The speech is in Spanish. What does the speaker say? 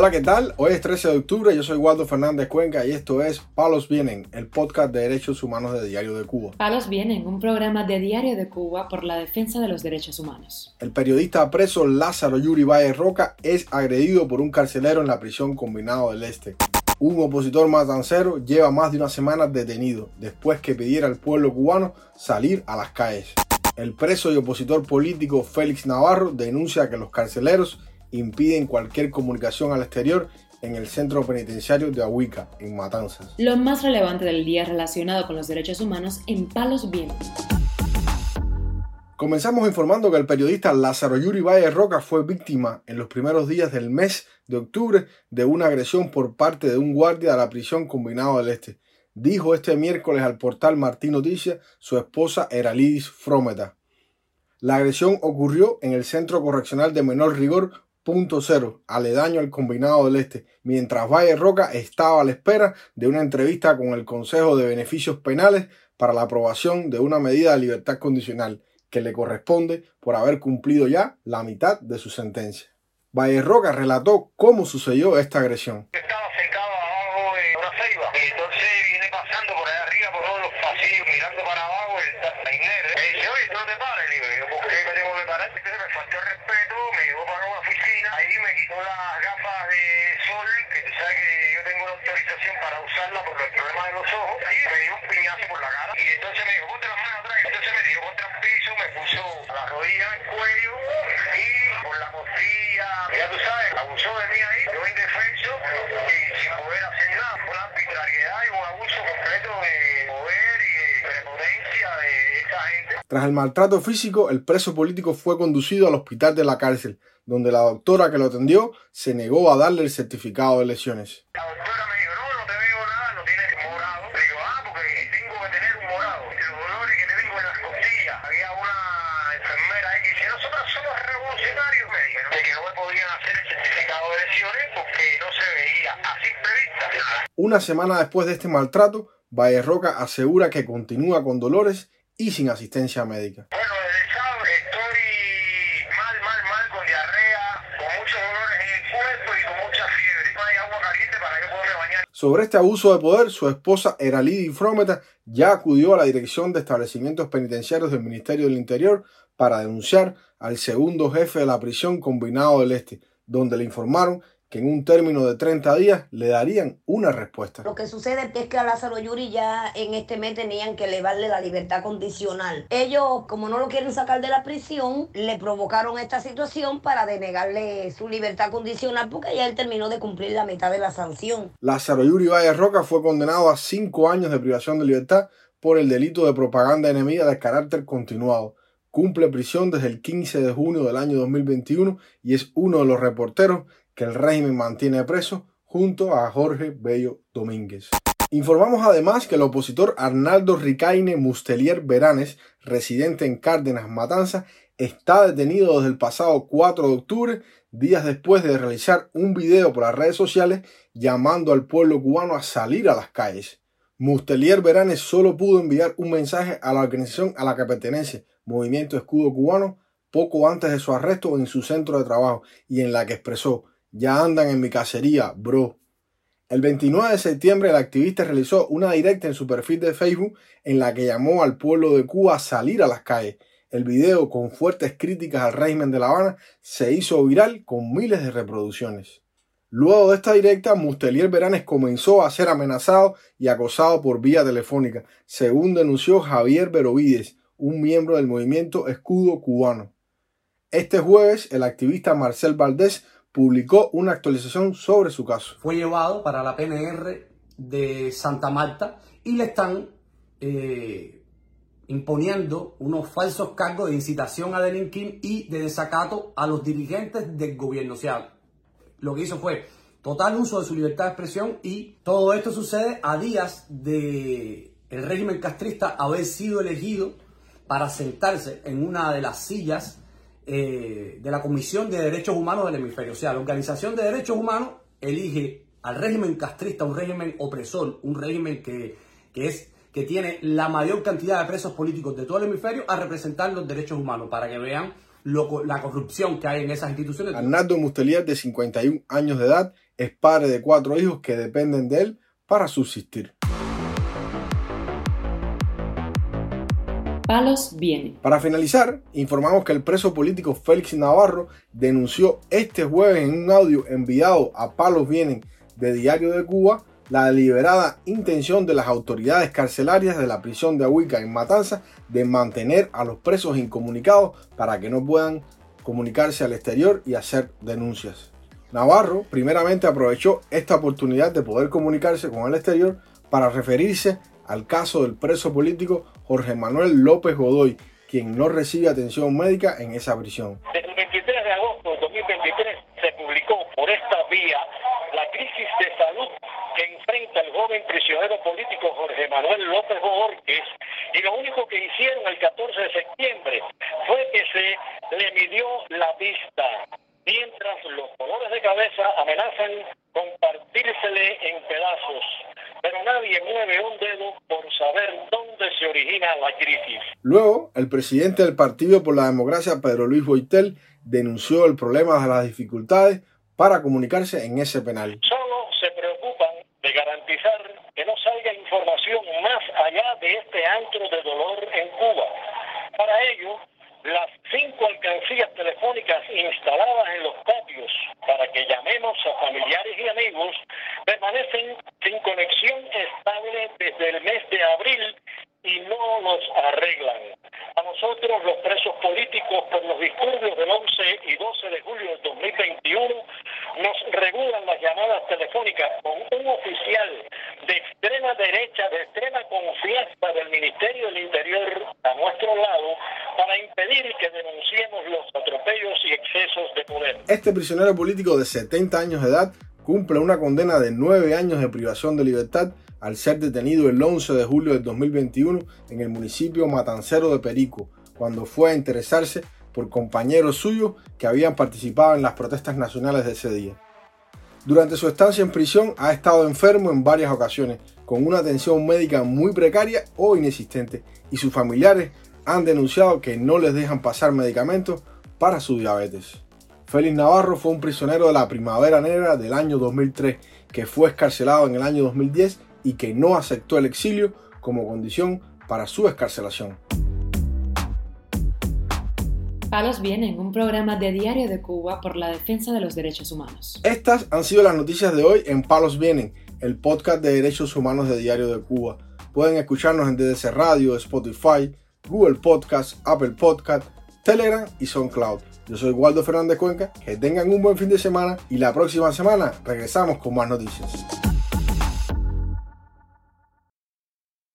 Hola, ¿qué tal? Hoy es 13 de octubre, yo soy Waldo Fernández Cuenca y esto es Palos Vienen, el podcast de derechos humanos de Diario de Cuba. Palos Vienen, un programa de Diario de Cuba por la defensa de los derechos humanos. El periodista preso Lázaro Yuri Valle Roca es agredido por un carcelero en la prisión combinado del Este. Un opositor matancero lleva más de una semana detenido después que pidiera al pueblo cubano salir a las calles. El preso y opositor político Félix Navarro denuncia que los carceleros impiden cualquier comunicación al exterior en el centro penitenciario de Ahuica, en Matanzas. Lo más relevante del día relacionado con los derechos humanos en Palos Vientos. Comenzamos informando que el periodista Lázaro Yuri Valle Roca fue víctima en los primeros días del mes de octubre de una agresión por parte de un guardia de la prisión combinado del Este. Dijo este miércoles al portal Martín Noticias su esposa Eralidis Frometa. La agresión ocurrió en el Centro Correccional de Menor Rigor punto cero, aledaño al combinado del Este, mientras Valle Roca estaba a la espera de una entrevista con el Consejo de Beneficios Penales para la aprobación de una medida de libertad condicional que le corresponde por haber cumplido ya la mitad de su sentencia. Valle Roca relató cómo sucedió esta agresión. Estaba sentado abajo de una ceiba y entonces viene pasando por allá arriba por todos los pasillos mirando para abajo el tainero. Me dice, oye, no te pares. Le digo, ¿por qué me tengo que parar? Entonces me faltó el respeto, me llevó para una oficina, las gafas de sol, que sabes que yo tengo una autorización para usarla por los problemas de los ojos, y me dio un piñazo por la cara y entonces me dijo, ponte las manos atrás. Entonces me tiró contra el piso, me puso la rodilla en el cuello y por la costilla, ya tú sabes, abusó de mí ahí, yo indefenso y sin poder hacer nada. Fue una arbitrariedad y un abuso completo de poder y de prepotencia de esa gente. Tras el maltrato físico, el preso político fue conducido al hospital de la cárcel, donde la doctora que lo atendió se negó a darle el certificado de lesiones. La doctora me dijo, no, no te veo nada, no tienes morado. Le digo, ah, porque tengo que tener un morado. Los dolores que tengo en las costillas. Había una enfermera ahí que dice, nosotros somos revolucionarios. Me dijeron que no me podían hacer el certificado de lesiones porque no se veía a simple vista nada. Una semana después de este maltrato, Valle Roca asegura que continúa con dolores y sin asistencia médica. Bueno, desde sábado estoy mal, mal, mal, con diarrea, con muchos dolores en el cuerpo y con mucha fiebre. No hay agua caliente para que poderme bañar. Sobre este abuso de poder, su esposa Eralidi Frometa ya acudió a la Dirección de Establecimientos Penitenciarios del Ministerio del Interior para denunciar al segundo jefe de la prisión combinado del Este, donde le informaron que en un término de 30 días le darían una respuesta. Lo que sucede es que a Lázaro Yuri ya en este mes tenían que elevarle la libertad condicional. Ellos, como no lo quieren sacar de la prisión, le provocaron esta situación para denegarle su libertad condicional porque ya él terminó de cumplir la mitad de la sanción. Lázaro Yuri Valle Roca fue condenado a cinco años de privación de libertad por el delito de propaganda enemiga de carácter continuado. Cumple prisión desde el 15 de junio del año 2021 y es uno de los reporteros que el régimen mantiene preso junto a Jorge Bello Domínguez. Informamos además que el opositor Arnaldo Ricaine Mustelier Veranes, residente en Cárdenas, Matanza, está detenido desde el pasado 4 de octubre, días después de realizar un video por las redes sociales llamando al pueblo cubano a salir a las calles. Mustelier Veranes solo pudo enviar un mensaje a la organización a la que pertenece, Movimiento Escudo Cubano, poco antes de su arresto en su centro de trabajo y en la que expresó ya andan en mi cacería, bro. El 29 de septiembre el activista realizó una directa en su perfil de Facebook en la que llamó al pueblo de Cuba a salir a las calles. El video, con fuertes críticas al régimen de La Habana, se hizo viral con miles de reproducciones. Luego de esta directa, Mustelier Veranes comenzó a ser amenazado y acosado por vía telefónica, según denunció Javier Berovides, un miembro del movimiento Escudo Cubano. Este jueves, el activista Marcel Valdés publicó una actualización sobre su caso. Fue llevado para la PNR de Santa Marta y le están eh, imponiendo unos falsos cargos de incitación a delinquir y de desacato a los dirigentes del gobierno. O sea, lo que hizo fue total uso de su libertad de expresión y todo esto sucede a días de el régimen castrista haber sido elegido para sentarse en una de las sillas eh, de la Comisión de Derechos Humanos del Hemisferio. O sea, la Organización de Derechos Humanos elige al régimen castrista, un régimen opresor, un régimen que, que, es, que tiene la mayor cantidad de presos políticos de todo el hemisferio a representar los derechos humanos, para que vean lo- la corrupción que hay en esas instituciones. Arnaldo Mustelier, de 51 años de edad, es padre de cuatro hijos que dependen de él para subsistir. Palos vienen. Para finalizar, informamos que el preso político Félix Navarro denunció este jueves en un audio enviado a Palos Vienen de Diario de Cuba la deliberada intención de las autoridades carcelarias de la prisión de Ahuica en Matanza de mantener a los presos incomunicados para que no puedan comunicarse al exterior y hacer denuncias. Navarro primeramente aprovechó esta oportunidad de poder comunicarse con el exterior para referirse al caso del preso político Jorge Manuel López Godoy, quien no recibe atención médica en esa prisión. Desde el 23 de agosto de 2023 se publicó por esta vía la crisis de salud que enfrenta el joven prisionero político Jorge Manuel López Borges y lo único que hicieron el 14 de septiembre fue que se le midió la vista mientras los dolores de cabeza amenazan con partírsele en pedazos pero nadie mueve un dedo por saber dónde se origina la crisis. Luego, el presidente del Partido por la Democracia, Pedro Luis Boitel, denunció el problema de las dificultades para comunicarse en ese penal. Solo se preocupan de garantizar que no salga información más allá de este antro de dolor en Cuba. Para ello, las cinco alcancías telefónicas instaladas en los patios para que llamemos a familiares y amigos permanecen sin conexión estable desde el mes de abril y no los arreglan. A nosotros, los presos políticos por los disturbios del 11 y 12 de julio de 2021, nos regulan las llamadas telefónicas con un oficial de extrema derecha, de extrema confianza del Ministerio del Interior a nuestro lado, para impedir que denunciemos los atropellos y excesos de poder. Este prisionero político de 70 años de edad cumple una condena de 9 años de privación de libertad al ser detenido el 11 de julio del 2021 en el municipio matancero de Perico, cuando fue a interesarse por compañeros suyos que habían participado en las protestas nacionales de ese día. Durante su estancia en prisión ha estado enfermo en varias ocasiones, con una atención médica muy precaria o inexistente, y sus familiares han denunciado que no les dejan pasar medicamentos para su diabetes. Félix Navarro fue un prisionero de la Primavera Negra del año 2003, que fue escarcelado en el año 2010 y que no aceptó el exilio como condición para su escarcelación. Palos Vienen, un programa de Diario de Cuba por la defensa de los derechos humanos. Estas han sido las noticias de hoy en Palos Vienen, el podcast de derechos humanos de Diario de Cuba. Pueden escucharnos en DDC Radio, Spotify, Google Podcast, Apple Podcast, Telegram y SoundCloud. Yo soy Waldo Fernández Cuenca, que tengan un buen fin de semana y la próxima semana regresamos con más noticias.